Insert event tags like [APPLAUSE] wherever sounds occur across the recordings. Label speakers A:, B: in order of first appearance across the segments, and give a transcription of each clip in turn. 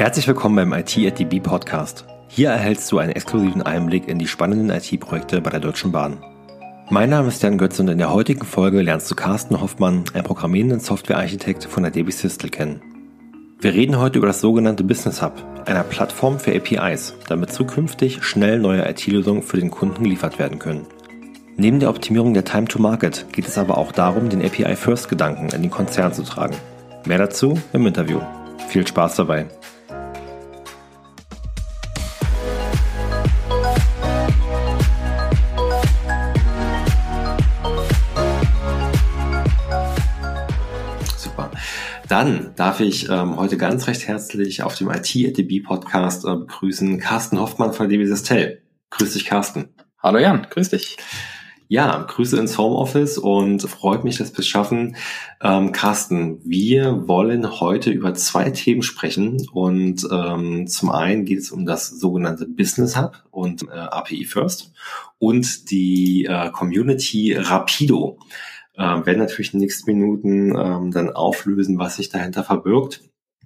A: Herzlich willkommen beim IT at DB Podcast. Hier erhältst du einen exklusiven Einblick in die spannenden IT-Projekte bei der Deutschen Bahn. Mein Name ist Jan Götz und in der heutigen Folge lernst du Carsten Hoffmann, einen programmierenden Softwarearchitekt von der DB Systel kennen. Wir reden heute über das sogenannte Business Hub, einer Plattform für APIs, damit zukünftig schnell neue IT-Lösungen für den Kunden geliefert werden können. Neben der Optimierung der Time to Market geht es aber auch darum, den API-First-Gedanken in den Konzern zu tragen. Mehr dazu im Interview. Viel Spaß dabei. Dann darf ich ähm, heute ganz recht herzlich auf dem IT-ATB Podcast äh, begrüßen Carsten Hoffmann von DB Sistel. Grüß dich, Carsten.
B: Hallo Jan, grüß dich.
A: Ja, Grüße ins Homeoffice und freut mich, dass wir es schaffen. Ähm, Carsten, wir wollen heute über zwei Themen sprechen und ähm, zum einen geht es um das sogenannte Business Hub und äh, API First und die äh, Community Rapido. Äh, werden natürlich in den nächsten Minuten ähm, dann auflösen, was sich dahinter verbirgt.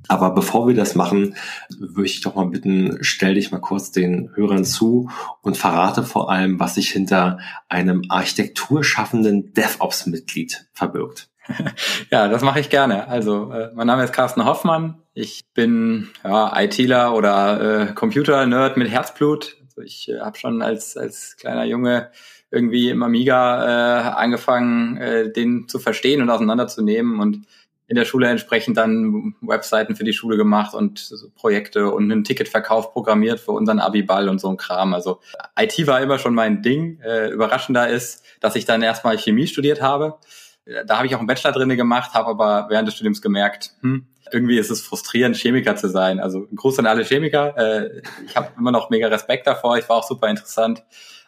A: Aber bevor wir das machen, würde ich doch mal bitten, stell dich mal kurz den Hörern zu und verrate vor allem, was sich hinter einem architekturschaffenden DevOps-Mitglied verbirgt. [LAUGHS]
B: Ja, das mache ich gerne. Also, äh, mein Name ist Carsten Hoffmann. Ich bin ja, ITler oder äh, Computer-Nerd mit Herzblut. Also ich äh, habe schon als, als kleiner Junge irgendwie im Amiga äh, angefangen, äh, den zu verstehen und auseinanderzunehmen und in der Schule entsprechend dann Webseiten für die Schule gemacht und so Projekte und einen Ticketverkauf programmiert für unseren Abiball und so ein Kram. Also IT war immer schon mein Ding. Äh, überraschender ist, dass ich dann erstmal Chemie studiert habe. Äh, da habe ich auch einen Bachelor drinne gemacht, habe aber während des Studiums gemerkt, hm, irgendwie ist es frustrierend, Chemiker zu sein. Also Gruß an alle Chemiker. Äh, ich habe immer noch mega Respekt davor. Ich war auch super interessant.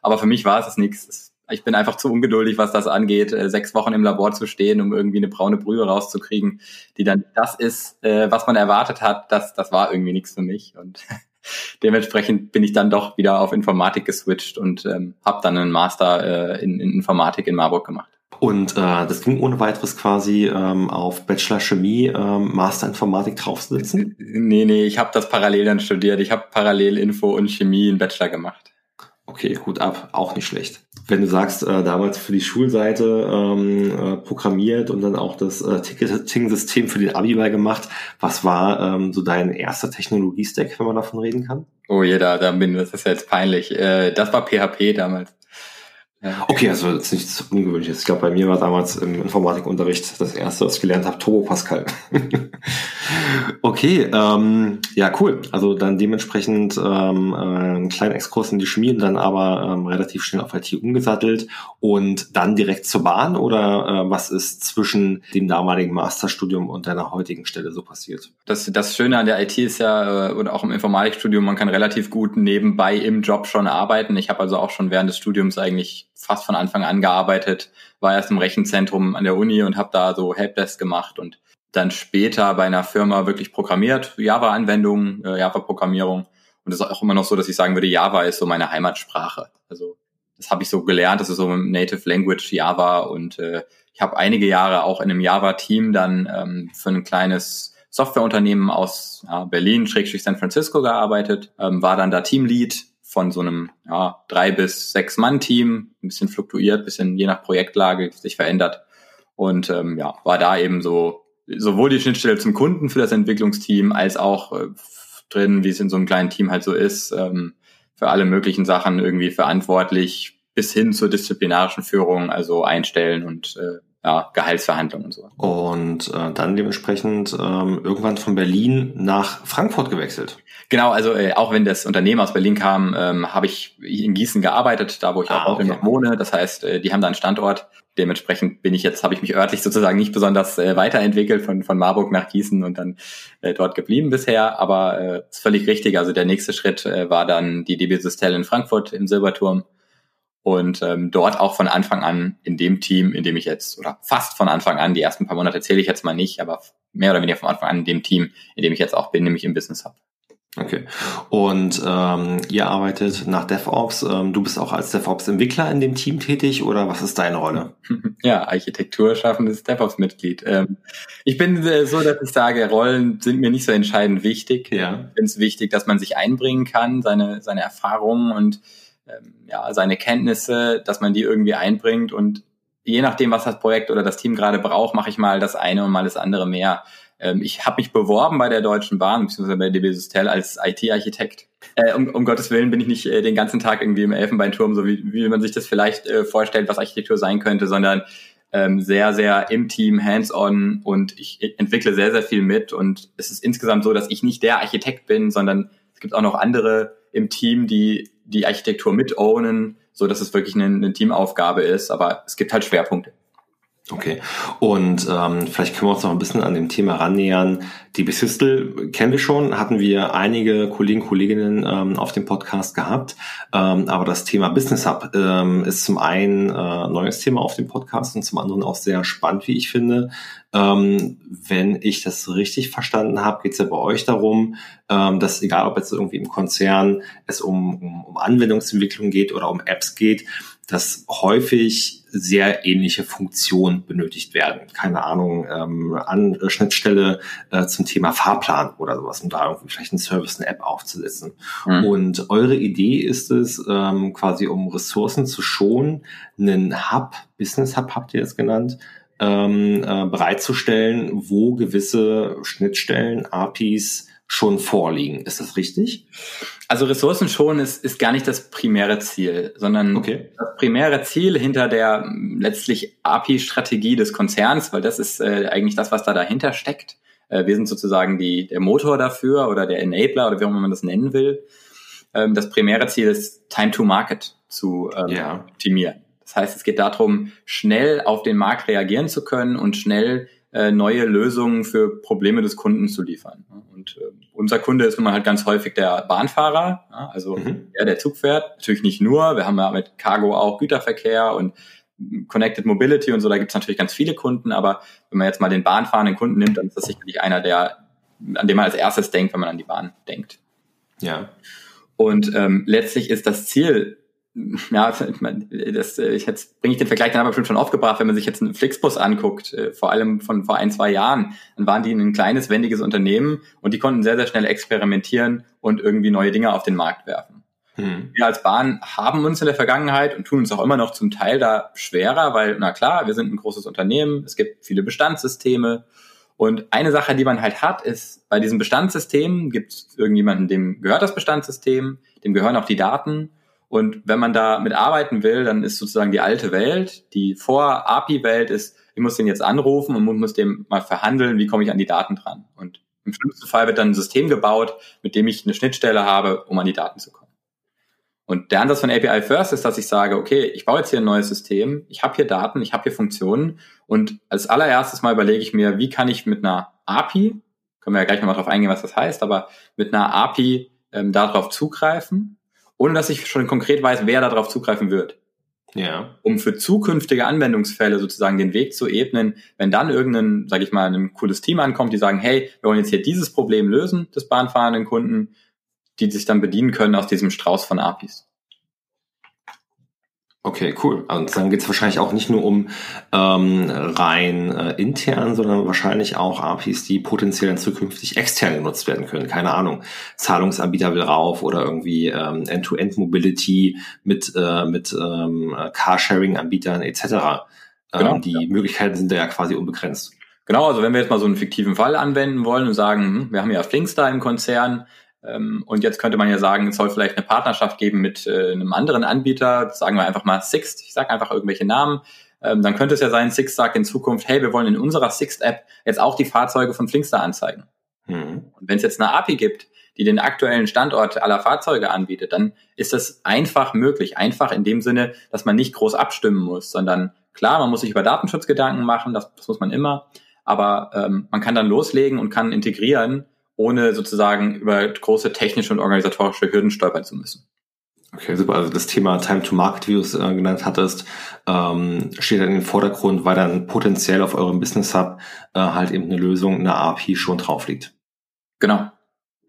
B: Aber für mich war es nichts ich bin einfach zu ungeduldig, was das angeht, äh, sechs Wochen im Labor zu stehen, um irgendwie eine braune Brühe rauszukriegen, die dann das ist, äh, was man erwartet hat, das, das war irgendwie nichts für mich. Und [LAUGHS] dementsprechend bin ich dann doch wieder auf Informatik geswitcht und ähm, habe dann einen Master äh, in, in Informatik in Marburg gemacht.
A: Und äh, das ging ohne weiteres quasi ähm, auf Bachelor Chemie, ähm, Master Informatik draufzusetzen?
B: Nee, nee, ich habe das parallel dann studiert. Ich habe parallel Info und Chemie in Bachelor gemacht.
A: Okay, Hut ab, auch nicht schlecht. Wenn du sagst, äh, damals für die Schulseite ähm, äh, programmiert und dann auch das äh, Ticketing-System für den Abiball gemacht, was war ähm, so dein erster Technologiestack, wenn man davon reden kann?
B: Oh jeder, da bin das ist jetzt peinlich. Äh, das war PHP damals.
A: Okay, also jetzt nichts Ungewöhnliches. Ich glaube, bei mir war damals im Informatikunterricht das erste, was ich gelernt habe, Turbo Pascal. [LAUGHS] okay, ähm, ja, cool. Also dann dementsprechend ähm, äh, einen kleinen Exkurs in die Chemie und dann aber ähm, relativ schnell auf IT umgesattelt und dann direkt zur Bahn oder äh, was ist zwischen dem damaligen Masterstudium und deiner heutigen Stelle so passiert?
B: Das, das Schöne an der IT ist ja, äh, oder auch im Informatikstudium, man kann relativ gut nebenbei im Job schon arbeiten. Ich habe also auch schon während des Studiums eigentlich fast von Anfang an gearbeitet, war erst im Rechenzentrum an der Uni und habe da so Helpdesk gemacht und dann später bei einer Firma wirklich programmiert, Java-Anwendungen, äh, Java-Programmierung. Und es ist auch immer noch so, dass ich sagen würde, Java ist so meine Heimatsprache. Also das habe ich so gelernt, das ist so Native Language Java und äh, ich habe einige Jahre auch in einem Java-Team dann ähm, für ein kleines Softwareunternehmen aus ja, Berlin, Schrägstrich San Francisco gearbeitet, ähm, war dann da Teamlead von so einem ja, drei bis sechs Mann Team, ein bisschen fluktuiert, bisschen je nach Projektlage sich verändert. Und ähm, ja war da eben so sowohl die Schnittstelle zum Kunden für das Entwicklungsteam als auch äh, drin, wie es in so einem kleinen Team halt so ist, ähm, für alle möglichen Sachen irgendwie verantwortlich bis hin zur disziplinarischen Führung, also einstellen und äh, ja, Gehaltsverhandlungen und so.
A: Und äh, dann dementsprechend ähm, irgendwann von Berlin nach Frankfurt gewechselt.
B: Genau, also äh, auch wenn das Unternehmen aus Berlin kam, ähm, habe ich in Gießen gearbeitet, da wo ich ah, auch okay. noch wohne. Das heißt, äh, die haben da einen Standort. Dementsprechend bin ich jetzt, habe ich mich örtlich sozusagen nicht besonders äh, weiterentwickelt von, von Marburg nach Gießen und dann äh, dort geblieben bisher. Aber äh, ist völlig richtig. Also der nächste Schritt äh, war dann die DB Systel in Frankfurt im Silberturm und ähm, dort auch von Anfang an in dem Team, in dem ich jetzt, oder fast von Anfang an, die ersten paar Monate zähle ich jetzt mal nicht, aber mehr oder weniger von Anfang an in dem Team, in dem ich jetzt auch bin, nämlich im Business Hub.
A: Okay. Und ähm, ihr arbeitet nach DevOps. Ähm, du bist auch als DevOps-Entwickler in dem Team tätig oder was ist deine Rolle? [LAUGHS]
B: Ja, Architektur schaffendes DevOps-Mitglied. Ähm, ich bin äh, so, dass ich sage, Rollen sind mir nicht so entscheidend wichtig. Ja. Ich finde es wichtig, dass man sich einbringen kann, seine, seine Erfahrungen und ja, seine Kenntnisse, dass man die irgendwie einbringt und je nachdem, was das Projekt oder das Team gerade braucht, mache ich mal das eine und mal das andere mehr. Ähm, ich habe mich beworben bei der Deutschen Bahn, beziehungsweise bei DB Systel als IT-Architekt. Äh, um, um Gottes Willen bin ich nicht äh, den ganzen Tag irgendwie im Elfenbeinturm, so wie, wie man sich das vielleicht äh, vorstellt, was Architektur sein könnte, sondern ähm, sehr, sehr im Team, hands-on und ich entwickle sehr, sehr viel mit. Und es ist insgesamt so, dass ich nicht der Architekt bin, sondern es gibt auch noch andere im Team, die die Architektur mit ownen, so dass es wirklich eine, eine Teamaufgabe ist. Aber es gibt halt Schwerpunkte.
A: Okay. Und ähm, vielleicht können wir uns noch ein bisschen an dem Thema rannähern. Die Besistel kennen wir schon, hatten wir einige Kollegen, Kolleginnen ähm, auf dem Podcast gehabt. Ähm, aber das Thema Business Hub ähm, ist zum einen äh, neues Thema auf dem Podcast und zum anderen auch sehr spannend, wie ich finde. Ähm, wenn ich das richtig verstanden habe, geht es ja bei euch darum, ähm, dass egal ob jetzt irgendwie im Konzern es um, um, um Anwendungsentwicklung geht oder um Apps geht, dass häufig sehr ähnliche Funktionen benötigt werden. Keine Ahnung, ähm, an Schnittstelle äh, zum Thema Fahrplan oder sowas, um da irgendwie vielleicht einen Service, eine App aufzusetzen. Mhm. Und eure Idee ist es, ähm, quasi um Ressourcen zu schonen, einen Hub, Business Hub habt ihr es genannt, ähm, äh, bereitzustellen, wo gewisse Schnittstellen, APIs schon vorliegen. Ist das richtig?
B: Also Ressourcen schon ist, ist gar nicht das primäre Ziel, sondern okay. das primäre Ziel hinter der letztlich API-Strategie des Konzerns, weil das ist äh, eigentlich das, was da dahinter steckt. Äh, wir sind sozusagen die, der Motor dafür oder der Enabler oder wie auch immer man das nennen will. Ähm, das primäre Ziel ist Time to Market zu ähm, ja. optimieren. Das heißt, es geht darum, schnell auf den Markt reagieren zu können und schnell äh, neue Lösungen für Probleme des Kunden zu liefern. Und äh, unser Kunde ist nun mal halt ganz häufig der Bahnfahrer, also mhm. der, der Zug fährt. Natürlich nicht nur, wir haben ja mit Cargo auch Güterverkehr und Connected Mobility und so, da gibt es natürlich ganz viele Kunden, aber wenn man jetzt mal den bahnfahrenden Kunden nimmt, dann ist das sicherlich einer, der, an dem man als erstes denkt, wenn man an die Bahn denkt.
A: Ja.
B: Und ähm, letztlich ist das Ziel [LAUGHS] ja, das, äh, ich jetzt bringe ich den Vergleich dann aber schon aufgebracht, wenn man sich jetzt einen Flixbus anguckt, äh, vor allem von vor ein, zwei Jahren, dann waren die ein kleines, wendiges Unternehmen und die konnten sehr, sehr schnell experimentieren und irgendwie neue Dinge auf den Markt werfen. Hm. Wir als Bahn haben uns in der Vergangenheit und tun uns auch immer noch zum Teil da schwerer, weil, na klar, wir sind ein großes Unternehmen, es gibt viele Bestandssysteme und eine Sache, die man halt hat, ist, bei diesen Bestandssystemen gibt es irgendjemanden, dem gehört das Bestandssystem, dem gehören auch die Daten und wenn man da mit arbeiten will, dann ist sozusagen die alte Welt, die vor API-Welt ist, ich muss den jetzt anrufen und muss dem mal verhandeln, wie komme ich an die Daten dran. Und im schlimmsten Fall wird dann ein System gebaut, mit dem ich eine Schnittstelle habe, um an die Daten zu kommen. Und der Ansatz von API First ist, dass ich sage, okay, ich baue jetzt hier ein neues System, ich habe hier Daten, ich habe hier Funktionen und als allererstes mal überlege ich mir, wie kann ich mit einer API, können wir ja gleich nochmal drauf eingehen, was das heißt, aber mit einer API ähm, darauf zugreifen ohne dass ich schon konkret weiß, wer darauf zugreifen wird.
A: Ja.
B: Um für zukünftige Anwendungsfälle sozusagen den Weg zu ebnen, wenn dann irgendein, sage ich mal, ein cooles Team ankommt, die sagen, hey, wir wollen jetzt hier dieses Problem lösen des bahnfahrenden Kunden, die sich dann bedienen können aus diesem Strauß von APIs.
A: Okay, cool. Und dann geht es wahrscheinlich auch nicht nur um ähm, rein äh, intern, sondern wahrscheinlich auch APIs, die potenziell dann zukünftig extern genutzt werden können. Keine Ahnung, Zahlungsanbieter will rauf oder irgendwie ähm, End-to-End-Mobility mit, äh, mit ähm, Carsharing-Anbietern etc. Ähm, genau. Die Möglichkeiten sind da ja quasi unbegrenzt.
B: Genau, also wenn wir jetzt mal so einen fiktiven Fall anwenden wollen und sagen, hm, wir haben ja Flinks da im Konzern, und jetzt könnte man ja sagen, es soll vielleicht eine Partnerschaft geben mit äh, einem anderen Anbieter, sagen wir einfach mal Sixt, ich sage einfach irgendwelche Namen. Ähm, dann könnte es ja sein, Sixt sagt in Zukunft, hey, wir wollen in unserer Sixt-App jetzt auch die Fahrzeuge von Flinkstar anzeigen. Mhm. Und wenn es jetzt eine API gibt, die den aktuellen Standort aller Fahrzeuge anbietet, dann ist das einfach möglich. Einfach in dem Sinne, dass man nicht groß abstimmen muss, sondern klar, man muss sich über Datenschutz Gedanken machen, das, das muss man immer, aber ähm, man kann dann loslegen und kann integrieren ohne sozusagen über große technische und organisatorische Hürden stolpern zu müssen.
A: Okay, super. Also das Thema Time to Market, wie du es äh, genannt hattest, ähm, steht dann in den Vordergrund, weil dann potenziell auf eurem Business Hub äh, halt eben eine Lösung, eine API schon drauf liegt.
B: Genau.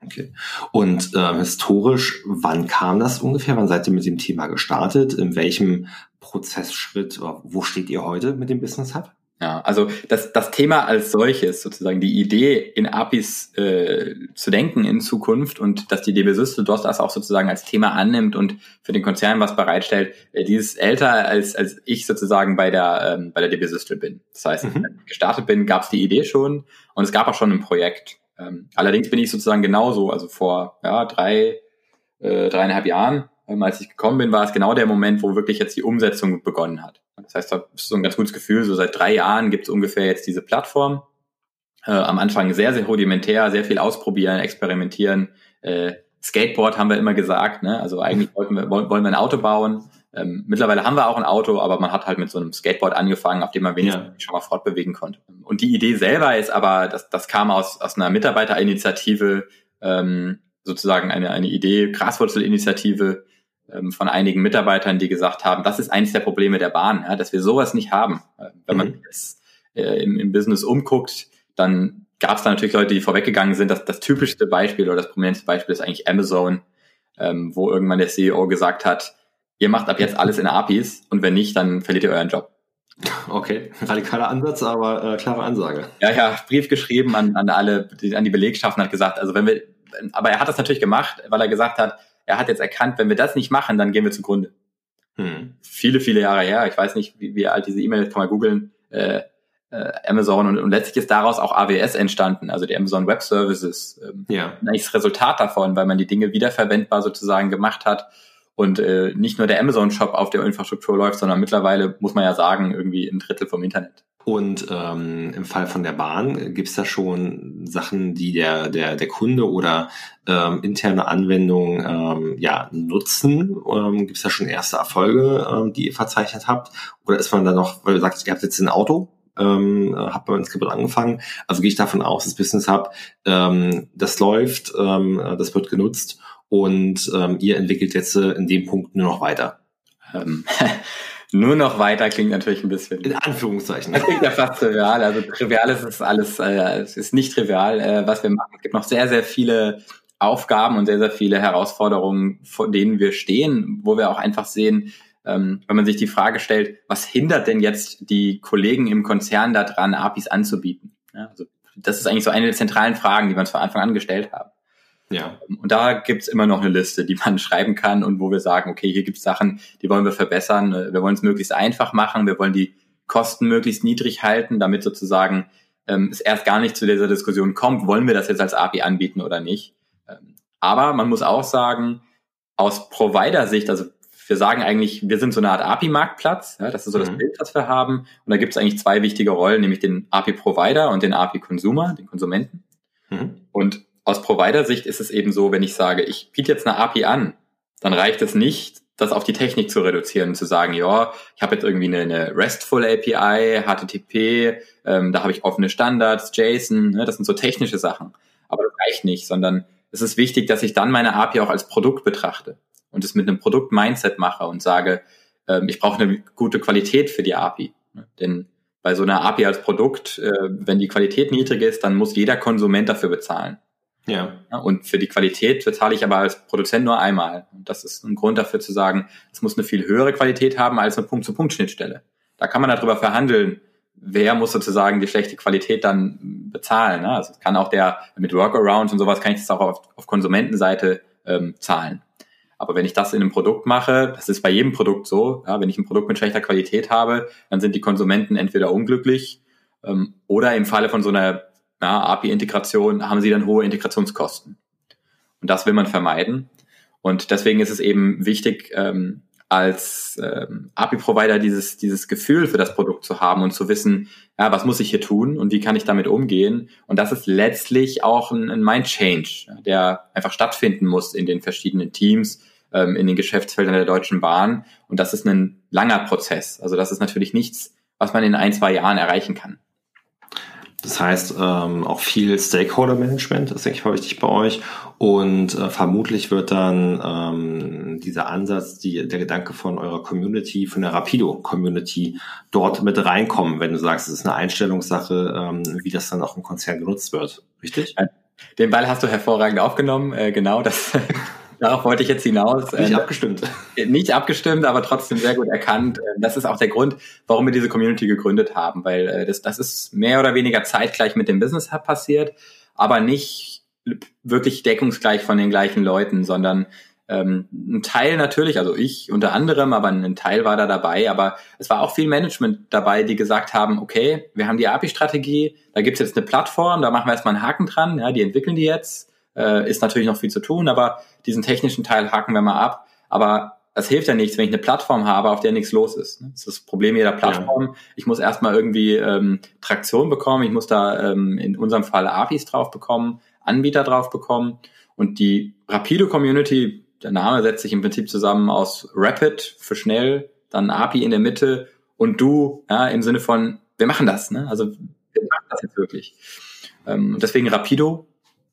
A: Okay. Und äh, historisch, wann kam das ungefähr? Wann seid ihr mit dem Thema gestartet? In welchem Prozessschritt, wo steht ihr heute mit dem Business Hub?
B: Ja, also das, das Thema als solches, sozusagen die Idee in APIs äh, zu denken in Zukunft und dass die DB Systel DOS das auch sozusagen als Thema annimmt und für den Konzern was bereitstellt, äh, dieses älter als, als ich sozusagen bei der, ähm, bei der DB Systel bin. Das heißt, mhm. als ich gestartet bin, gab es die Idee schon und es gab auch schon ein Projekt. Ähm, allerdings bin ich sozusagen genauso, also vor ja, drei, äh, dreieinhalb Jahren, ähm, als ich gekommen bin, war es genau der Moment, wo wirklich jetzt die Umsetzung begonnen hat. Das heißt, da ist so ein ganz gutes Gefühl, so seit drei Jahren gibt es ungefähr jetzt diese Plattform. Äh, am Anfang sehr, sehr rudimentär, sehr viel ausprobieren, experimentieren. Äh, Skateboard haben wir immer gesagt, ne? Also eigentlich wollten wir, wollen, wollen wir ein Auto bauen. Ähm, mittlerweile haben wir auch ein Auto, aber man hat halt mit so einem Skateboard angefangen, auf dem man wenigstens ja. schon mal fortbewegen konnte. Und die Idee selber ist aber, das, das kam aus, aus einer Mitarbeiterinitiative, ähm, sozusagen eine, eine Idee, Graswurzelinitiative, von einigen Mitarbeitern, die gesagt haben, das ist eines der Probleme der Bahn, ja, dass wir sowas nicht haben. Äh, wenn man mhm. jetzt äh, im, im Business umguckt, dann gab es da natürlich Leute, die vorweggegangen sind. Das, das typischste Beispiel oder das prominenteste Beispiel ist eigentlich Amazon, ähm, wo irgendwann der CEO gesagt hat, ihr macht ab jetzt alles in APIs und wenn nicht, dann verliert ihr euren Job.
A: Okay, radikaler Ansatz, aber äh, klare Ansage.
B: Ja, ja, Brief geschrieben an, an alle, an die Belegschaften, hat gesagt, also wenn wir, aber er hat das natürlich gemacht, weil er gesagt hat, er hat jetzt erkannt, wenn wir das nicht machen, dann gehen wir zugrunde. Hm. Viele, viele Jahre her, ich weiß nicht, wie, wie alt diese E-Mail ist, kann man googeln, äh, äh, Amazon und, und letztlich ist daraus auch AWS entstanden, also die Amazon Web Services. Ähm, ja. Eigentlich das Resultat davon, weil man die Dinge wiederverwendbar sozusagen gemacht hat und äh, nicht nur der Amazon Shop auf der Infrastruktur läuft, sondern mittlerweile muss man ja sagen, irgendwie ein Drittel vom Internet.
A: Und ähm, im Fall von der Bahn gibt es da schon Sachen, die der, der, der Kunde oder ähm, interne Anwendungen ähm, ja, nutzen? Ähm, gibt es da schon erste Erfolge, ähm, die ihr verzeichnet habt? Oder ist man da noch, weil du sagst, ihr habt jetzt ein Auto, ähm, habt beim Skript angefangen. Also gehe ich davon aus, das Business Hub, ähm, das läuft, ähm, das wird genutzt und ähm, ihr entwickelt jetzt äh, in dem Punkt nur noch weiter.
B: Ähm, [LAUGHS] nur noch weiter klingt natürlich ein bisschen.
A: In Anführungszeichen.
B: Das klingt ja fast trivial. Also trivial ist es alles, äh, es ist nicht trivial, äh, was wir machen. Es gibt noch sehr, sehr viele Aufgaben und sehr, sehr viele Herausforderungen, vor denen wir stehen, wo wir auch einfach sehen, ähm, wenn man sich die Frage stellt, was hindert denn jetzt die Kollegen im Konzern daran, APIs anzubieten? Ja, also das ist eigentlich so eine der zentralen Fragen, die wir uns von Anfang an gestellt haben. Ja. Und da gibt's immer noch eine Liste, die man [LAUGHS] schreiben kann und wo wir sagen, okay, hier gibt's Sachen, die wollen wir verbessern. Wir wollen es möglichst einfach machen. Wir wollen die Kosten möglichst niedrig halten, damit sozusagen ähm, es erst gar nicht zu dieser Diskussion kommt, wollen wir das jetzt als API anbieten oder nicht. Ähm, aber man muss auch sagen, aus Provider-Sicht, also wir sagen eigentlich, wir sind so eine Art API-Marktplatz. Ja, das ist so das mhm. Bild, das wir haben. Und da gibt es eigentlich zwei wichtige Rollen, nämlich den API-Provider und den API-Consumer, den Konsumenten. Mhm. Und aus Provider-Sicht ist es eben so, wenn ich sage, ich biete jetzt eine API an, dann reicht es nicht, das auf die Technik zu reduzieren und zu sagen, ja, ich habe jetzt irgendwie eine, eine RESTful API, HTTP, ähm, da habe ich offene Standards, JSON, ne, das sind so technische Sachen. Aber das reicht nicht, sondern es ist wichtig, dass ich dann meine API auch als Produkt betrachte und es mit einem Produkt-Mindset mache und sage, ähm, ich brauche eine gute Qualität für die API. Ne? Denn bei so einer API als Produkt, äh, wenn die Qualität niedrig ist, dann muss jeder Konsument dafür bezahlen. Ja. Und für die Qualität bezahle ich aber als Produzent nur einmal. Und das ist ein Grund dafür zu sagen, es muss eine viel höhere Qualität haben als eine Punkt-zu-Punkt-Schnittstelle. Da kann man darüber verhandeln, wer muss sozusagen die schlechte Qualität dann bezahlen. Ne? Also kann auch der mit Workarounds und sowas kann ich das auch auf, auf Konsumentenseite ähm, zahlen. Aber wenn ich das in einem Produkt mache, das ist bei jedem Produkt so, ja, wenn ich ein Produkt mit schlechter Qualität habe, dann sind die Konsumenten entweder unglücklich ähm, oder im Falle von so einer API-Integration haben sie dann hohe Integrationskosten. Und das will man vermeiden. Und deswegen ist es eben wichtig, ähm, als ähm, API-Provider dieses, dieses Gefühl für das Produkt zu haben und zu wissen, ja, was muss ich hier tun und wie kann ich damit umgehen. Und das ist letztlich auch ein, ein Mind-Change, der einfach stattfinden muss in den verschiedenen Teams, ähm, in den Geschäftsfeldern der Deutschen Bahn. Und das ist ein langer Prozess. Also das ist natürlich nichts, was man in ein, zwei Jahren erreichen kann.
A: Das heißt, ähm, auch viel Stakeholder-Management ist, denke ich, mal wichtig bei euch. Und äh, vermutlich wird dann ähm, dieser Ansatz, die, der Gedanke von eurer Community, von der Rapido-Community dort mit reinkommen, wenn du sagst, es ist eine Einstellungssache, ähm, wie das dann auch im Konzern genutzt wird. Richtig?
B: Den Ball hast du hervorragend aufgenommen, äh, genau, das [LAUGHS] Darauf wollte ich jetzt hinaus.
A: Nicht äh, abgestimmt.
B: Nicht abgestimmt, aber trotzdem sehr gut erkannt. Äh, das ist auch der Grund, warum wir diese Community gegründet haben, weil äh, das, das ist mehr oder weniger zeitgleich mit dem Business Hub passiert, aber nicht wirklich deckungsgleich von den gleichen Leuten, sondern ähm, ein Teil natürlich, also ich unter anderem, aber ein Teil war da dabei, aber es war auch viel Management dabei, die gesagt haben, okay, wir haben die API-Strategie, da gibt's jetzt eine Plattform, da machen wir erstmal einen Haken dran, ja, die entwickeln die jetzt, äh, ist natürlich noch viel zu tun, aber diesen technischen Teil haken wir mal ab. Aber das hilft ja nichts, wenn ich eine Plattform habe, auf der nichts los ist. Das ist das Problem jeder Plattform. Ja. Ich muss erstmal irgendwie ähm, Traktion bekommen, ich muss da ähm, in unserem Fall APIs drauf bekommen, Anbieter drauf bekommen. Und die Rapido-Community, der Name setzt sich im Prinzip zusammen aus Rapid für schnell, dann API in der Mitte und du, ja, im Sinne von, wir machen das, ne? Also wir machen das jetzt wirklich. Ähm, deswegen Rapido,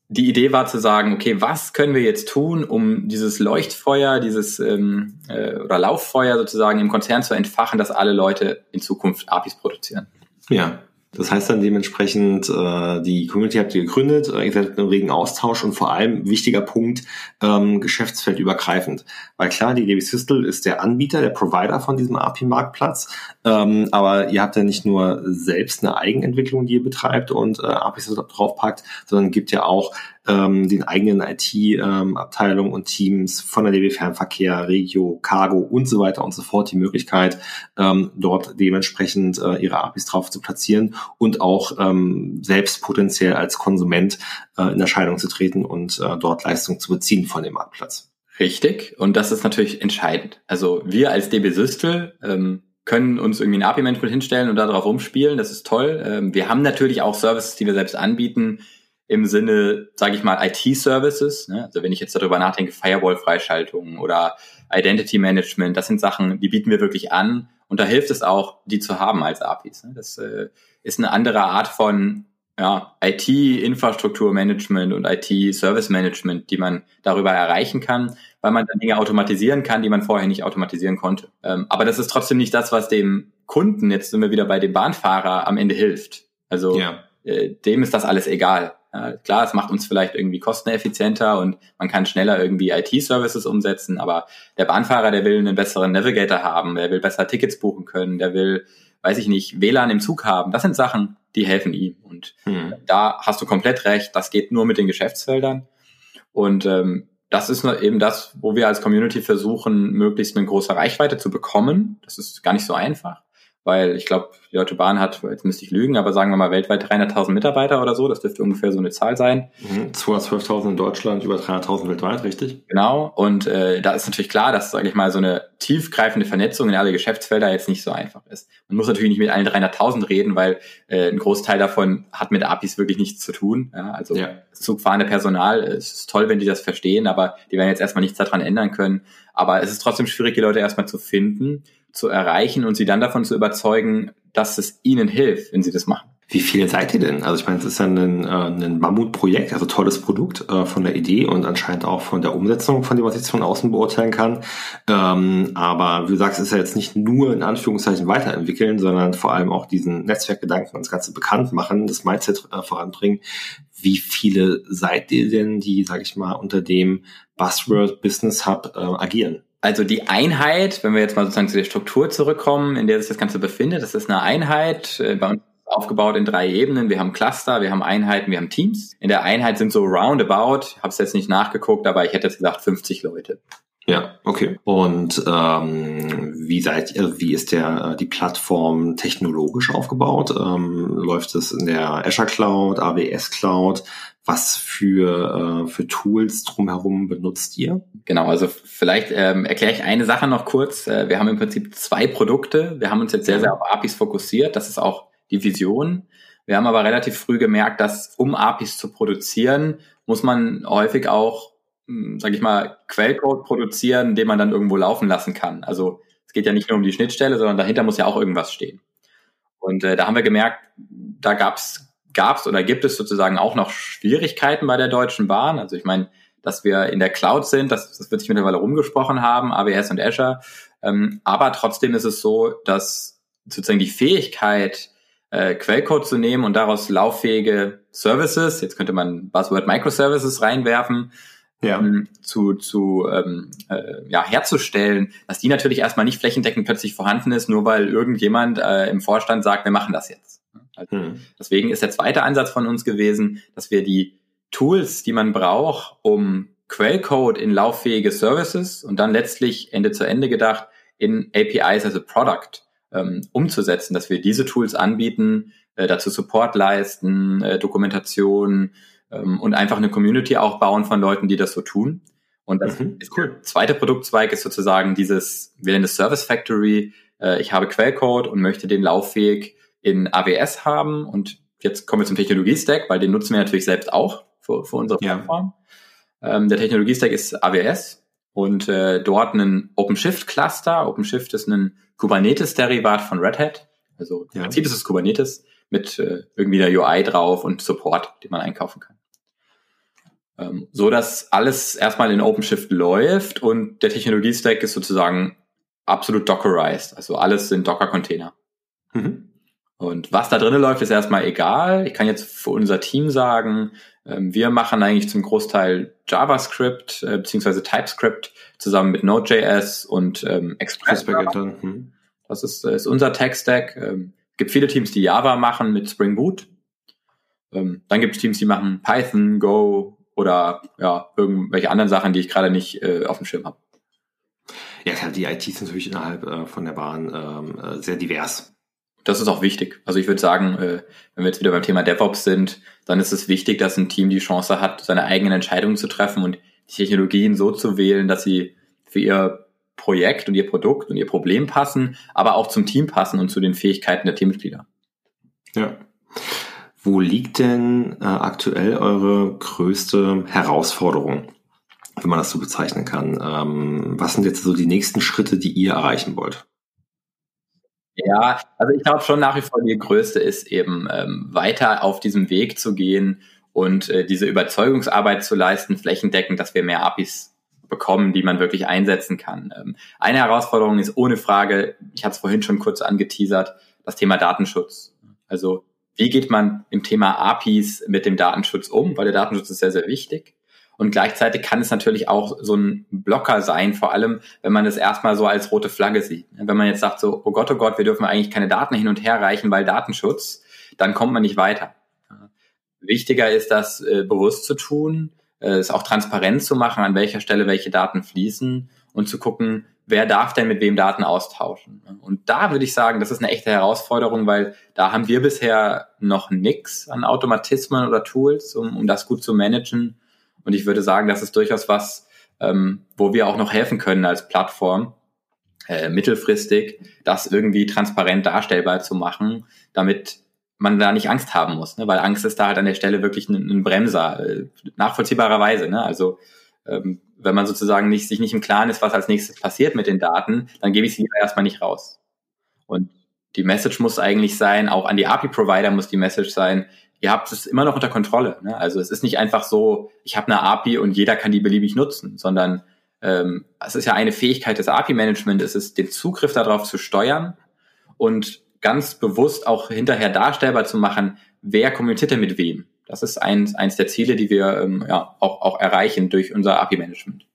B: die Idee war zu sagen, okay, was können wir jetzt tun, um dieses Leuchtfeuer, dieses ähm, äh, oder Lauffeuer sozusagen im Konzern zu entfachen, dass alle Leute in Zukunft APIs produzieren.
A: Ja, das heißt dann dementsprechend, äh, die Community habt ihr gegründet, äh, ihr seid im regen Austausch und vor allem wichtiger Punkt, ähm, geschäftsfeldübergreifend. Weil klar, die DB Systel ist der Anbieter, der Provider von diesem API-Marktplatz, ähm, aber ihr habt ja nicht nur selbst eine Eigenentwicklung, die ihr betreibt und äh, APIs draufpackt, sondern gibt ja auch ähm, den eigenen IT-Abteilungen ähm, und Teams von der DB Fernverkehr, Regio, Cargo und so weiter und so fort die Möglichkeit, ähm, dort dementsprechend äh, ihre APIs drauf zu platzieren und auch ähm, selbst potenziell als Konsument äh, in Erscheinung zu treten und äh, dort Leistung zu beziehen von dem Marktplatz.
B: Richtig. Und das ist natürlich entscheidend. Also wir als DB Systel ähm, können uns irgendwie ein API-Management hinstellen und darauf rumspielen. Das ist toll. Ähm, wir haben natürlich auch Services, die wir selbst anbieten, im Sinne, sage ich mal, IT-Services. Ne? Also wenn ich jetzt darüber nachdenke, Firewall-Freischaltung oder Identity Management, das sind Sachen, die bieten wir wirklich an. Und da hilft es auch, die zu haben als APIs. Ne? Das äh, ist eine andere Art von ja, IT-Infrastrukturmanagement und IT-Service-Management, die man darüber erreichen kann, weil man dann Dinge automatisieren kann, die man vorher nicht automatisieren konnte. Ähm, aber das ist trotzdem nicht das, was dem Kunden, jetzt sind wir wieder bei dem Bahnfahrer, am Ende hilft. Also ja. äh, dem ist das alles egal. Ja, klar, es macht uns vielleicht irgendwie kosteneffizienter und man kann schneller irgendwie IT-Services umsetzen, aber der Bahnfahrer, der will einen besseren Navigator haben, der will besser Tickets buchen können, der will, weiß ich nicht, WLAN im Zug haben. Das sind Sachen, die helfen ihm. Und hm. da hast du komplett recht, das geht nur mit den Geschäftsfeldern. Und ähm, das ist eben das, wo wir als Community versuchen, möglichst eine große Reichweite zu bekommen. Das ist gar nicht so einfach weil ich glaube, die Deutsche Bahn hat, jetzt müsste ich lügen, aber sagen wir mal weltweit 300.000 Mitarbeiter oder so, das dürfte ungefähr so eine Zahl sein.
A: Mhm, 212.000 in Deutschland, über 300.000 weltweit, richtig?
B: Genau, und äh, da ist natürlich klar, dass, sage ich mal, so eine tiefgreifende Vernetzung in alle Geschäftsfelder jetzt nicht so einfach ist. Man muss natürlich nicht mit allen 300.000 reden, weil äh, ein Großteil davon hat mit APIs wirklich nichts zu tun. Ja? Also ja. zugfahrende Personal, es ist toll, wenn die das verstehen, aber die werden jetzt erstmal nichts daran ändern können. Aber es ist trotzdem schwierig, die Leute erstmal zu finden zu erreichen und sie dann davon zu überzeugen, dass es ihnen hilft, wenn sie das machen.
A: Wie viele seid ihr denn? Also ich meine, es ist ja ein, äh, ein Mammutprojekt, also tolles Produkt äh, von der Idee und anscheinend auch von der Umsetzung, von dem, was ich von außen beurteilen kann. Ähm, aber wie du sagst, es ist ja jetzt nicht nur in Anführungszeichen weiterentwickeln, sondern vor allem auch diesen Netzwerkgedanken und das Ganze bekannt machen, das Mindset äh, voranbringen. Wie viele seid ihr denn, die, sage ich mal, unter dem Buzzword Business Hub äh, agieren?
B: Also die Einheit, wenn wir jetzt mal sozusagen zu der Struktur zurückkommen, in der sich das Ganze befindet, das ist eine Einheit, äh, bei uns aufgebaut in drei Ebenen. Wir haben Cluster, wir haben Einheiten, wir haben Teams. In der Einheit sind so roundabout, ich habe es jetzt nicht nachgeguckt, aber ich hätte jetzt gesagt 50 Leute.
A: Ja, okay. Und ähm, wie seid ihr, wie ist der äh, die Plattform technologisch aufgebaut? Ähm, läuft es in der Azure Cloud, AWS Cloud? Was für, äh, für Tools drumherum benutzt ihr?
B: Genau, also vielleicht ähm, erkläre ich eine Sache noch kurz. Äh, wir haben im Prinzip zwei Produkte. Wir haben uns jetzt sehr, sehr auf APIs fokussiert. Das ist auch die Vision. Wir haben aber relativ früh gemerkt, dass um APIs zu produzieren, muss man häufig auch, hm, sage ich mal, Quellcode produzieren, den man dann irgendwo laufen lassen kann. Also es geht ja nicht nur um die Schnittstelle, sondern dahinter muss ja auch irgendwas stehen. Und äh, da haben wir gemerkt, da gab's gab es oder gibt es sozusagen auch noch Schwierigkeiten bei der Deutschen Bahn. Also ich meine, dass wir in der Cloud sind, das, das wird sich mittlerweile rumgesprochen haben, AWS und Azure. Ähm, aber trotzdem ist es so, dass sozusagen die Fähigkeit, äh, Quellcode zu nehmen und daraus lauffähige Services, jetzt könnte man Buzzword Microservices reinwerfen, ja. ähm, zu, zu ähm, äh, ja, herzustellen, dass die natürlich erstmal nicht flächendeckend plötzlich vorhanden ist, nur weil irgendjemand äh, im Vorstand sagt, wir machen das jetzt. Also hm. Deswegen ist der zweite Ansatz von uns gewesen, dass wir die Tools, die man braucht, um Quellcode in lauffähige Services und dann letztlich Ende zu Ende gedacht in APIs as a Product ähm, umzusetzen, dass wir diese Tools anbieten, äh, dazu Support leisten, äh, Dokumentation ähm, und einfach eine Community auch bauen von Leuten, die das so tun. Und das mhm, ist cool. Der zweite Produktzweig ist sozusagen dieses, wir nennen es Service Factory. Äh, ich habe Quellcode und möchte den lauffähig in AWS haben. Und jetzt kommen wir zum Technologie-Stack, weil den nutzen wir natürlich selbst auch für, für unsere Plattform. Ja. Ähm, der Technologie-Stack ist AWS und äh, dort ein OpenShift-Cluster. OpenShift ist ein Kubernetes-Derivat von Red Hat. Also im Prinzip ist es Kubernetes mit äh, irgendwie der UI drauf und Support, den man einkaufen kann. Ähm, so dass alles erstmal in OpenShift läuft und der Technologie-Stack ist sozusagen absolut dockerized. Also alles sind Docker-Container. Mhm. Und was da drinnen läuft, ist erstmal egal. Ich kann jetzt für unser Team sagen, ähm, wir machen eigentlich zum Großteil JavaScript äh, beziehungsweise TypeScript zusammen mit Node.js und ähm, Express. Hm. Das ist, äh, ist unser Tech-Stack. Ähm, gibt viele Teams, die Java machen mit Spring Boot. Ähm, dann gibt es Teams, die machen Python, Go oder ja, irgendwelche anderen Sachen, die ich gerade nicht äh, auf dem Schirm habe.
A: Ja, klar, die IT ist natürlich innerhalb äh, von der Bahn ähm, äh, sehr divers
B: das ist auch wichtig. Also ich würde sagen, äh, wenn wir jetzt wieder beim Thema DevOps sind, dann ist es wichtig, dass ein Team die Chance hat, seine eigenen Entscheidungen zu treffen und die Technologien so zu wählen, dass sie für ihr Projekt und ihr Produkt und ihr Problem passen, aber auch zum Team passen und zu den Fähigkeiten der Teammitglieder.
A: Ja. Wo liegt denn äh, aktuell eure größte Herausforderung, wenn man das so bezeichnen kann? Ähm, was sind jetzt so die nächsten Schritte, die ihr erreichen wollt?
B: Ja, also ich glaube schon nach wie vor die größte ist eben ähm, weiter auf diesem Weg zu gehen und äh, diese Überzeugungsarbeit zu leisten, flächendeckend, dass wir mehr APIs bekommen, die man wirklich einsetzen kann. Ähm, eine Herausforderung ist ohne Frage, ich hatte es vorhin schon kurz angeteasert, das Thema Datenschutz. Also wie geht man im Thema APIs mit dem Datenschutz um? Weil der Datenschutz ist sehr, sehr wichtig. Und gleichzeitig kann es natürlich auch so ein Blocker sein, vor allem, wenn man es erstmal so als rote Flagge sieht. Wenn man jetzt sagt so, oh Gott, oh Gott, wir dürfen eigentlich keine Daten hin und her reichen, weil Datenschutz, dann kommt man nicht weiter. Wichtiger ist das äh, bewusst zu tun, äh, es auch transparent zu machen, an welcher Stelle welche Daten fließen und zu gucken, wer darf denn mit wem Daten austauschen. Und da würde ich sagen, das ist eine echte Herausforderung, weil da haben wir bisher noch nichts an Automatismen oder Tools, um, um das gut zu managen. Und ich würde sagen, das ist durchaus was, ähm, wo wir auch noch helfen können als Plattform, äh, mittelfristig, das irgendwie transparent darstellbar zu machen, damit man da nicht Angst haben muss, ne? weil Angst ist da halt an der Stelle wirklich ein, ein Bremser, äh, nachvollziehbarerweise. Ne? Also ähm, wenn man sozusagen nicht, sich nicht im Klaren ist, was als nächstes passiert mit den Daten, dann gebe ich sie erstmal nicht raus. Und die Message muss eigentlich sein, auch an die API-Provider muss die Message sein, ihr habt es immer noch unter Kontrolle. Ne? Also es ist nicht einfach so, ich habe eine API und jeder kann die beliebig nutzen, sondern ähm, es ist ja eine Fähigkeit des API-Management, es ist den Zugriff darauf zu steuern und ganz bewusst auch hinterher darstellbar zu machen, wer kommuniziert denn mit wem. Das ist eins, eins der Ziele, die wir ähm, ja, auch, auch erreichen durch unser API-Management.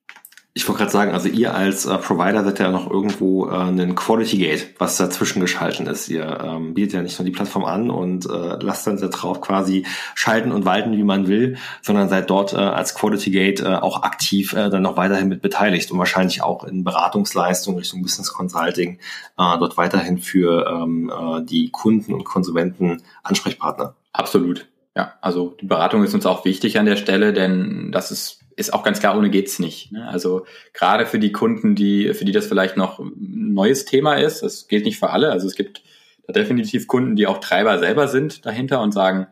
A: Ich wollte gerade sagen, also ihr als äh, Provider seid ja noch irgendwo äh, ein Quality Gate, was dazwischen geschalten ist. Ihr ähm, bietet ja nicht nur die Plattform an und äh, lasst dann darauf quasi schalten und walten, wie man will, sondern seid dort äh, als Quality Gate äh, auch aktiv äh, dann noch weiterhin mit beteiligt und wahrscheinlich auch in Beratungsleistungen Richtung Business Consulting äh, dort weiterhin für ähm, äh, die Kunden und Konsumenten Ansprechpartner.
B: Absolut. Ja, also die Beratung ist uns auch wichtig an der Stelle, denn das ist ist auch ganz klar, ohne geht's nicht. Ne? Also gerade für die Kunden, die, für die das vielleicht noch ein neues Thema ist, das gilt nicht für alle. Also es gibt definitiv Kunden, die auch Treiber selber sind dahinter und sagen,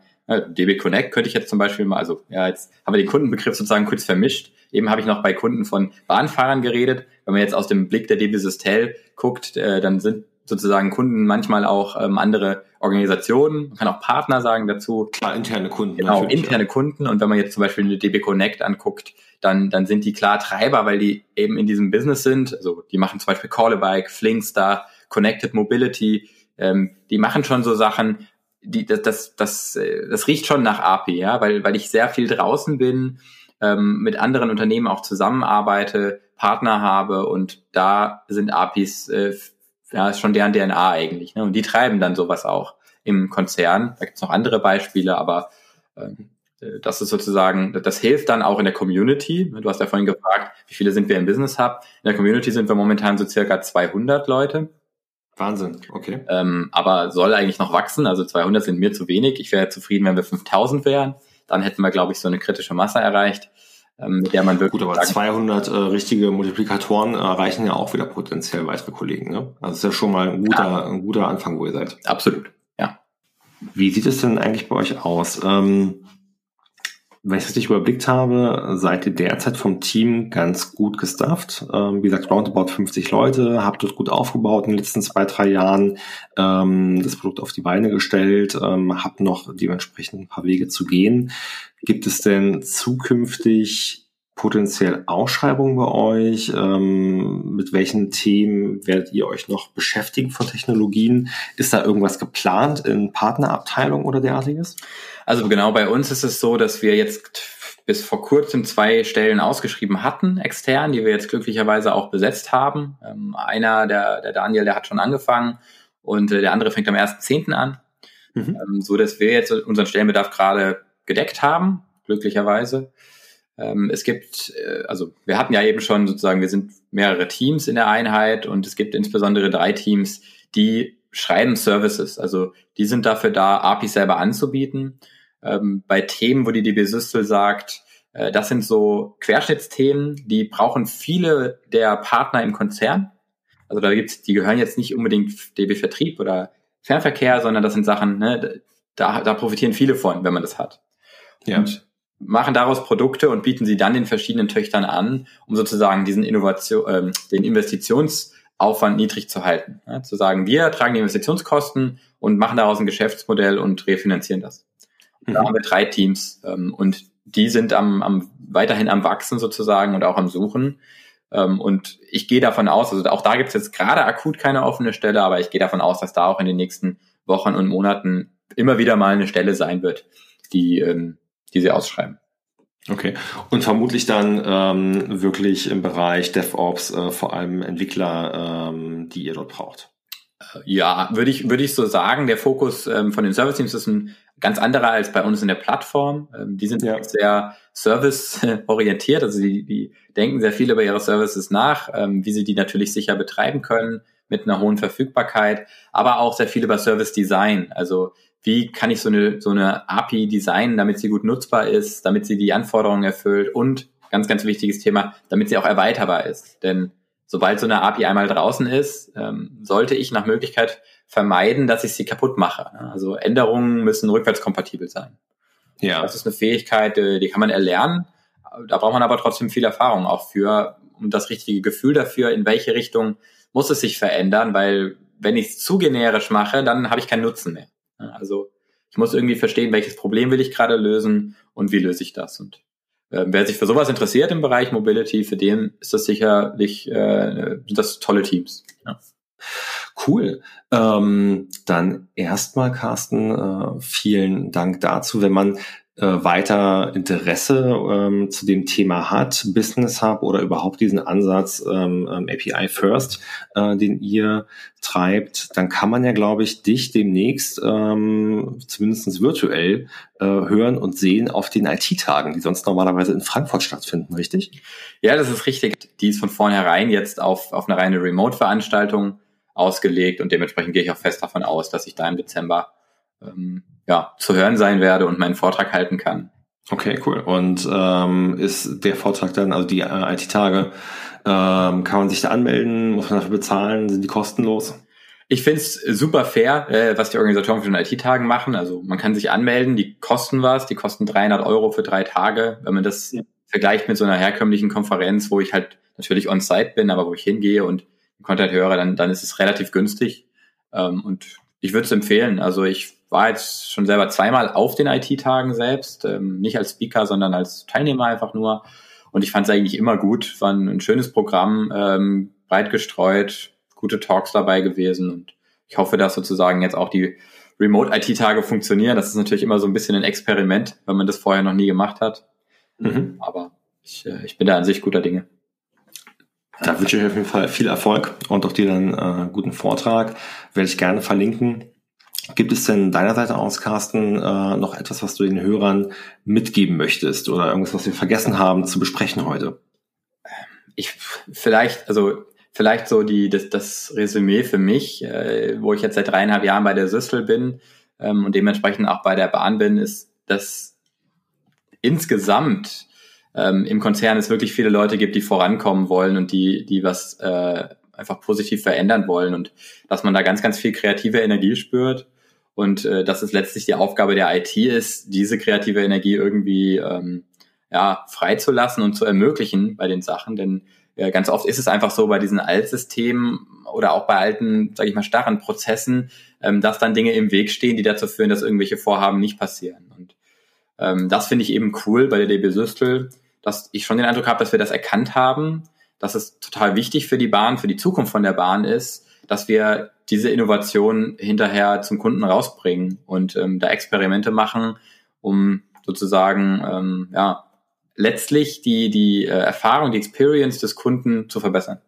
B: DB Connect könnte ich jetzt zum Beispiel mal, also ja, jetzt haben wir den Kundenbegriff sozusagen kurz vermischt. Eben habe ich noch bei Kunden von Bahnfahrern geredet. Wenn man jetzt aus dem Blick der DB Systel guckt, äh, dann sind sozusagen Kunden manchmal auch ähm, andere Organisationen, man kann auch Partner sagen dazu.
A: Klar, interne Kunden.
B: Genau, interne ja. Kunden. Und wenn man jetzt zum Beispiel eine DB Connect anguckt, dann, dann sind die klar Treiber, weil die eben in diesem Business sind. Also die machen zum Beispiel Callabike, Flinkstar, Connected Mobility. Ähm, die machen schon so Sachen, die, das, das, das, äh, das riecht schon nach API, ja, weil, weil ich sehr viel draußen bin, ähm, mit anderen Unternehmen auch zusammenarbeite, Partner habe und da sind APIs äh, ja, ist schon deren DNA eigentlich. Ne? Und die treiben dann sowas auch im Konzern. Da gibt's noch andere Beispiele, aber ähm, äh, das ist sozusagen, das hilft dann auch in der Community. Du hast ja vorhin gefragt, wie viele sind wir im Business Hub? In der Community sind wir momentan so circa 200 Leute.
A: Wahnsinn, okay.
B: Ähm, aber soll eigentlich noch wachsen. Also 200 sind mir zu wenig. Ich wäre zufrieden, wenn wir 5000 wären. Dann hätten wir, glaube ich, so eine kritische Masse erreicht, mit der man wirklich.
A: Gut, aber 200 äh, richtige Multiplikatoren erreichen ja auch wieder potenziell weitere Kollegen. Ne? Also ist ja schon mal ein guter, ja. ein guter Anfang, wo ihr seid.
B: Absolut, ja.
A: Wie sieht es denn eigentlich bei euch aus? Ähm, wenn ich es richtig überblickt habe, seid ihr derzeit vom Team ganz gut gestafft. Ähm, wie gesagt, roundabout 50 Leute, habt dort gut aufgebaut in den letzten zwei, drei Jahren, ähm, das Produkt auf die Beine gestellt, ähm, habt noch dementsprechend ein paar Wege zu gehen. Gibt es denn zukünftig potenziell Ausschreibungen bei euch? Ähm, mit welchen Themen werdet ihr euch noch beschäftigen von Technologien? Ist da irgendwas geplant in Partnerabteilung oder derartiges?
B: Also genau, bei uns ist es so, dass wir jetzt bis vor kurzem zwei Stellen ausgeschrieben hatten, extern, die wir jetzt glücklicherweise auch besetzt haben. Ähm, einer, der, der Daniel, der hat schon angefangen und äh, der andere fängt am 1.10. an. Mhm. Ähm, so dass wir jetzt unseren Stellenbedarf gerade gedeckt haben, glücklicherweise. Ähm, es gibt, äh, also wir hatten ja eben schon sozusagen, wir sind mehrere Teams in der Einheit und es gibt insbesondere drei Teams, die schreiben Services. Also die sind dafür da, APIs selber anzubieten ähm, bei Themen, wo die DB Systel sagt, äh, das sind so Querschnittsthemen, die brauchen viele der Partner im Konzern. Also da gibt's, die gehören jetzt nicht unbedingt DB Vertrieb oder Fernverkehr, sondern das sind Sachen, ne, da, da profitieren viele von, wenn man das hat. Ja. Und machen daraus Produkte und bieten sie dann den verschiedenen Töchtern an, um sozusagen diesen Innovation, ähm, den Investitionsaufwand niedrig zu halten. Ja, zu sagen, wir tragen die Investitionskosten und machen daraus ein Geschäftsmodell und refinanzieren das. Mhm. Da haben wir drei Teams ähm, und die sind am, am weiterhin am Wachsen sozusagen und auch am Suchen. Ähm, und ich gehe davon aus, also auch da gibt es jetzt gerade akut keine offene Stelle, aber ich gehe davon aus, dass da auch in den nächsten Wochen und Monaten immer wieder mal eine Stelle sein wird, die, ähm, die sie ausschreiben.
A: Okay. Und vermutlich dann ähm, wirklich im Bereich DevOps äh, vor allem Entwickler, ähm, die ihr dort braucht.
B: Ja, würde ich, würde ich so sagen. Der Fokus ähm, von den Service Teams ist ein ganz anderer als bei uns in der Plattform. Ähm, die sind ja. sehr service-orientiert, also die, die denken sehr viel über ihre Services nach, ähm, wie sie die natürlich sicher betreiben können mit einer hohen Verfügbarkeit, aber auch sehr viel über Service Design. Also wie kann ich so eine, so eine API designen, damit sie gut nutzbar ist, damit sie die Anforderungen erfüllt und ganz, ganz wichtiges Thema, damit sie auch erweiterbar ist. Denn sobald so eine API einmal draußen ist, ähm, sollte ich nach Möglichkeit vermeiden, dass ich sie kaputt mache. Also Änderungen müssen rückwärtskompatibel sein. Ja. Das ist eine Fähigkeit, äh, die kann man erlernen. Da braucht man aber trotzdem viel Erfahrung auch für, um das richtige Gefühl dafür, in welche Richtung muss es sich verändern, weil wenn ich es zu generisch mache, dann habe ich keinen Nutzen mehr. Also ich muss irgendwie verstehen, welches Problem will ich gerade lösen und wie löse ich das. Und äh, wer sich für sowas interessiert im Bereich Mobility, für den ist das sicherlich äh, das tolle Teams. Ja.
A: Cool. Ähm, dann erstmal, Carsten, äh, vielen Dank dazu. Wenn man weiter Interesse ähm, zu dem Thema hat, Business Hub oder überhaupt diesen Ansatz ähm, ähm API First, äh, den ihr treibt, dann kann man ja, glaube ich, dich demnächst ähm, zumindest virtuell äh, hören und sehen auf den IT-Tagen, die sonst normalerweise in Frankfurt stattfinden, richtig?
B: Ja, das ist richtig. Die ist von vornherein jetzt auf, auf eine reine Remote-Veranstaltung ausgelegt und dementsprechend gehe ich auch fest davon aus, dass ich da im Dezember ähm, ja, zu hören sein werde und meinen Vortrag halten kann.
A: Okay, cool. Und ähm, ist der Vortrag dann, also die äh, IT-Tage, ähm, kann man sich da anmelden? Muss man dafür bezahlen? Sind die kostenlos?
B: Ich finde es super fair, äh, was die Organisatoren für den IT-Tagen machen. Also man kann sich anmelden, die kosten was, die kosten 300 Euro für drei Tage. Wenn man das ja. vergleicht mit so einer herkömmlichen Konferenz, wo ich halt natürlich on-site bin, aber wo ich hingehe und Content höre, dann, dann ist es relativ günstig. Ähm, und ich würde es empfehlen. Also ich war jetzt schon selber zweimal auf den IT-Tagen selbst, ähm, nicht als Speaker, sondern als Teilnehmer einfach nur. Und ich fand es eigentlich immer gut. War ein, schönes Programm, ähm, breit gestreut, gute Talks dabei gewesen. Und ich hoffe, dass sozusagen jetzt auch die Remote-IT-Tage funktionieren. Das ist natürlich immer so ein bisschen ein Experiment, wenn man das vorher noch nie gemacht hat. Mhm. Aber ich, äh, ich bin da an sich guter Dinge.
A: Da wünsche ich auf jeden Fall viel Erfolg und auch dir dann äh, guten Vortrag. Werde ich gerne verlinken. Gibt es denn deiner Seite aus, Carsten, äh, noch etwas, was du den Hörern mitgeben möchtest oder irgendwas, was wir vergessen haben zu besprechen heute?
B: Ich vielleicht, also vielleicht so die das, das Resümee für mich, äh, wo ich jetzt seit dreieinhalb Jahren bei der Süstel bin ähm, und dementsprechend auch bei der Bahn bin, ist, dass insgesamt ähm, im Konzern es wirklich viele Leute gibt, die vorankommen wollen und die, die was äh, einfach positiv verändern wollen und dass man da ganz, ganz viel kreative Energie spürt und äh, dass es letztlich die Aufgabe der IT ist, diese kreative Energie irgendwie ähm, ja, freizulassen und zu ermöglichen bei den Sachen, denn äh, ganz oft ist es einfach so bei diesen Altsystemen oder auch bei alten, sage ich mal, starren Prozessen, ähm, dass dann Dinge im Weg stehen, die dazu führen, dass irgendwelche Vorhaben nicht passieren. Und ähm, das finde ich eben cool bei der DB Systel, dass ich schon den Eindruck habe, dass wir das erkannt haben, dass es total wichtig für die Bahn, für die Zukunft von der Bahn ist, dass wir diese Innovation hinterher zum Kunden rausbringen und ähm, da Experimente machen, um sozusagen ähm, ja letztlich die die äh, Erfahrung, die Experience des Kunden zu verbessern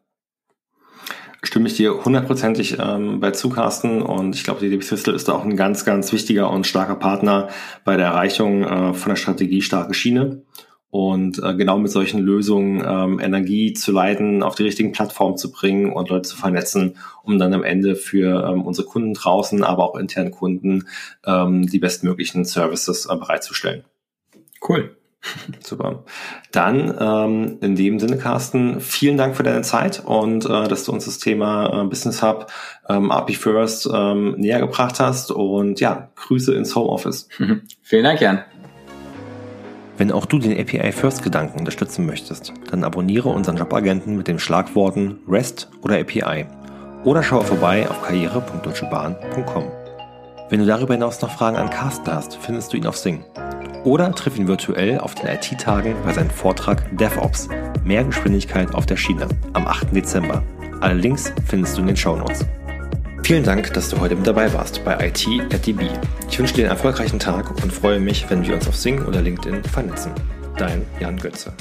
A: stimme ich dir hundertprozentig ähm, bei zu, Carsten. Und ich glaube, die DB Systel ist auch ein ganz, ganz wichtiger und starker Partner bei der Erreichung äh, von der Strategie starke Schiene. Und äh, genau mit solchen Lösungen ähm, Energie zu leiten, auf die richtigen Plattformen zu bringen und Leute zu vernetzen, um dann am Ende für ähm, unsere Kunden draußen, aber auch internen Kunden ähm, die bestmöglichen Services äh, bereitzustellen.
B: Cool. [LAUGHS]
A: Super. Dann ähm, in dem Sinne, Carsten, vielen Dank für deine Zeit und äh, dass du uns das Thema äh, Business Hub ähm, API First ähm, näher gebracht hast. Und ja, Grüße ins Homeoffice. [LAUGHS]
B: vielen Dank, Jan.
A: Wenn auch du den API First Gedanken unterstützen möchtest, dann abonniere unseren Jobagenten mit den Schlagworten REST oder API oder schaue vorbei auf karriere.deutschebahn.com. Wenn du darüber hinaus noch Fragen an Carsten hast, findest du ihn auf Sing. Oder triff ihn virtuell auf den IT-Tagen bei seinem Vortrag DevOps, mehr Geschwindigkeit auf der Schiene, am 8. Dezember. Alle Links findest du in den Show Notes. Vielen Dank, dass du heute mit dabei warst bei IT at DB. Ich wünsche dir einen erfolgreichen Tag und freue mich, wenn wir uns auf Sing oder LinkedIn vernetzen. Dein Jan Götze.